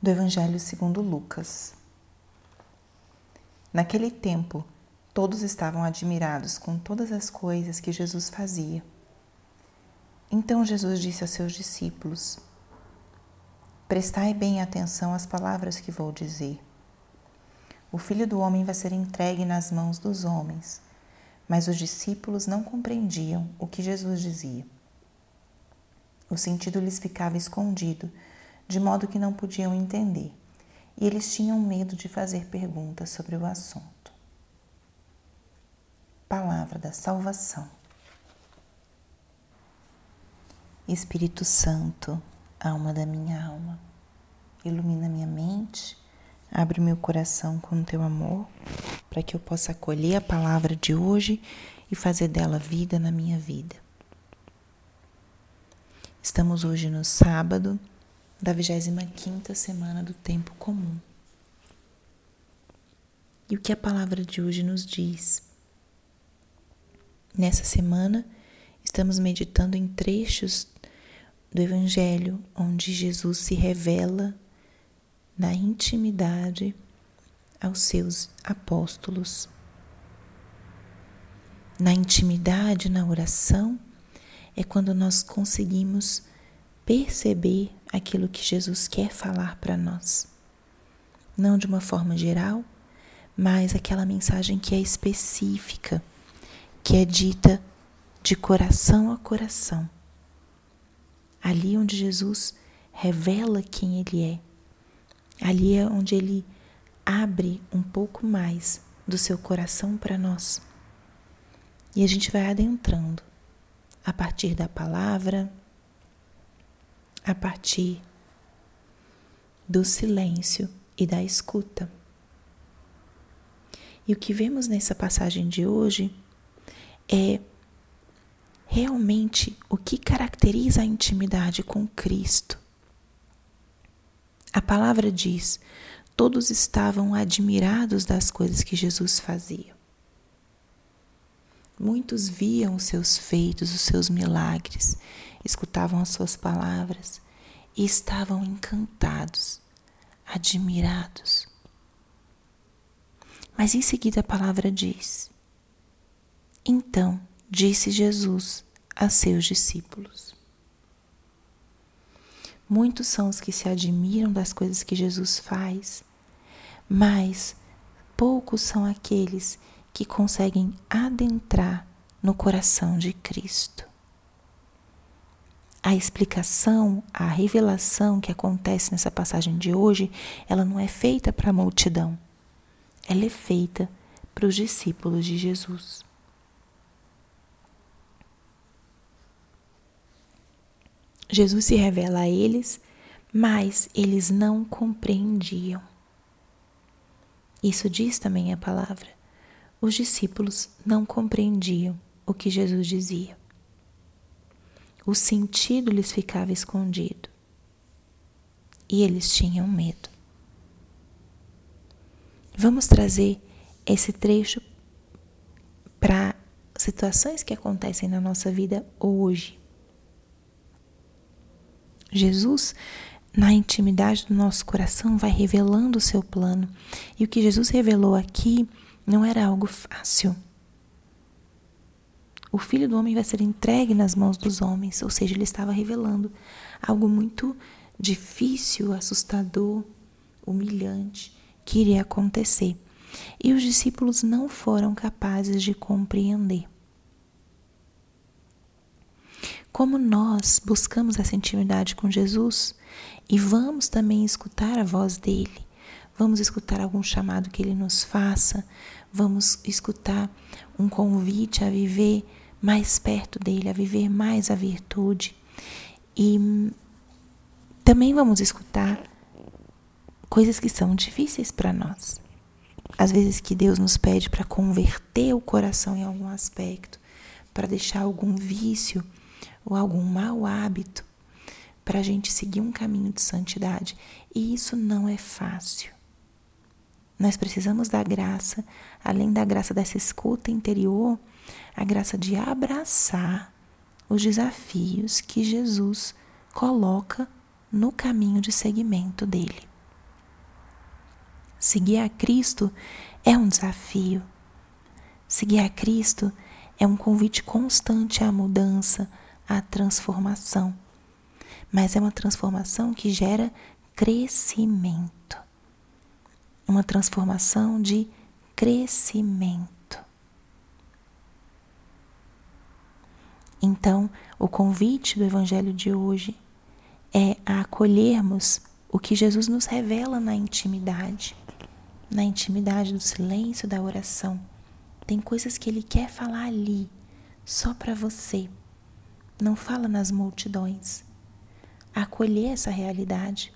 do Evangelho segundo Lucas. Naquele tempo, todos estavam admirados com todas as coisas que Jesus fazia. Então Jesus disse aos seus discípulos: Prestai bem atenção às palavras que vou dizer. O filho do homem vai ser entregue nas mãos dos homens. Mas os discípulos não compreendiam o que Jesus dizia. O sentido lhes ficava escondido, de modo que não podiam entender, e eles tinham medo de fazer perguntas sobre o assunto. Palavra da Salvação. Espírito Santo, alma da minha alma, ilumina minha mente, abre meu coração com teu amor, para que eu possa acolher a palavra de hoje e fazer dela vida na minha vida. Estamos hoje no sábado da 25ª semana do tempo comum. E o que a palavra de hoje nos diz? Nessa semana, estamos meditando em trechos do Evangelho onde Jesus se revela na intimidade aos seus apóstolos. Na intimidade, na oração, é quando nós conseguimos perceber aquilo que Jesus quer falar para nós. Não de uma forma geral, mas aquela mensagem que é específica, que é dita de coração a coração. Ali onde Jesus revela quem Ele é, ali é onde Ele abre um pouco mais do seu coração para nós. E a gente vai adentrando a partir da palavra, a partir do silêncio e da escuta. E o que vemos nessa passagem de hoje é realmente o que caracteriza a intimidade com Cristo. A palavra diz: todos estavam admirados das coisas que Jesus fazia. Muitos viam os seus feitos, os seus milagres, escutavam as suas palavras e estavam encantados, admirados. Mas em seguida a palavra diz: Então disse Jesus a seus discípulos. Muitos são os que se admiram das coisas que Jesus faz, mas poucos são aqueles que que conseguem adentrar no coração de Cristo. A explicação, a revelação que acontece nessa passagem de hoje, ela não é feita para a multidão. Ela é feita para os discípulos de Jesus. Jesus se revela a eles, mas eles não compreendiam. Isso diz também a palavra os discípulos não compreendiam o que Jesus dizia. O sentido lhes ficava escondido e eles tinham medo. Vamos trazer esse trecho para situações que acontecem na nossa vida hoje. Jesus, na intimidade do nosso coração, vai revelando o seu plano. E o que Jesus revelou aqui não era algo fácil. O filho do homem vai ser entregue nas mãos dos homens, ou seja, ele estava revelando algo muito difícil, assustador, humilhante que iria acontecer. E os discípulos não foram capazes de compreender. Como nós buscamos essa intimidade com Jesus e vamos também escutar a voz dele, vamos escutar algum chamado que ele nos faça, vamos escutar um convite a viver mais perto dele, a viver mais a virtude. E também vamos escutar coisas que são difíceis para nós. Às vezes que Deus nos pede para converter o coração em algum aspecto, para deixar algum vício ou algum mau hábito, para a gente seguir um caminho de santidade. E isso não é fácil. Nós precisamos da graça, além da graça dessa escuta interior, a graça de abraçar os desafios que Jesus coloca no caminho de seguimento dele. Seguir a Cristo é um desafio. Seguir a Cristo é um convite constante à mudança, à transformação. Mas é uma transformação que gera crescimento. Uma transformação de crescimento. Então, o convite do Evangelho de hoje é a acolhermos o que Jesus nos revela na intimidade, na intimidade do silêncio da oração. Tem coisas que Ele quer falar ali, só para você. Não fala nas multidões. Acolher essa realidade.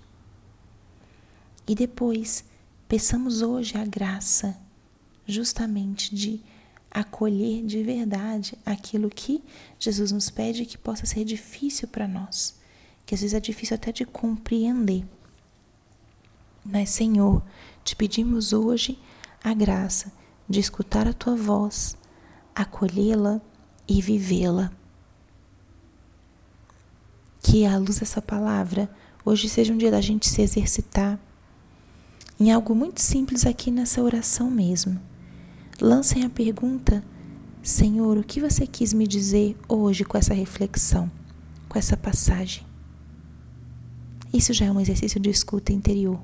E depois, peçamos hoje a graça, justamente de acolher de verdade aquilo que Jesus nos pede que possa ser difícil para nós, que às vezes é difícil até de compreender. Mas, Senhor, te pedimos hoje a graça de escutar a tua voz, acolhê-la e vivê-la. Que à luz dessa palavra, hoje seja um dia da gente se exercitar em algo muito simples aqui nessa oração mesmo lancem a pergunta: Senhor, o que você quis me dizer hoje com essa reflexão, com essa passagem? Isso já é um exercício de escuta interior.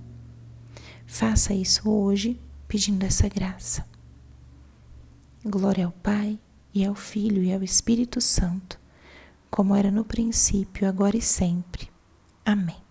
Faça isso hoje, pedindo essa graça. Glória ao Pai, e ao Filho, e ao Espírito Santo, como era no princípio, agora e sempre. Amém.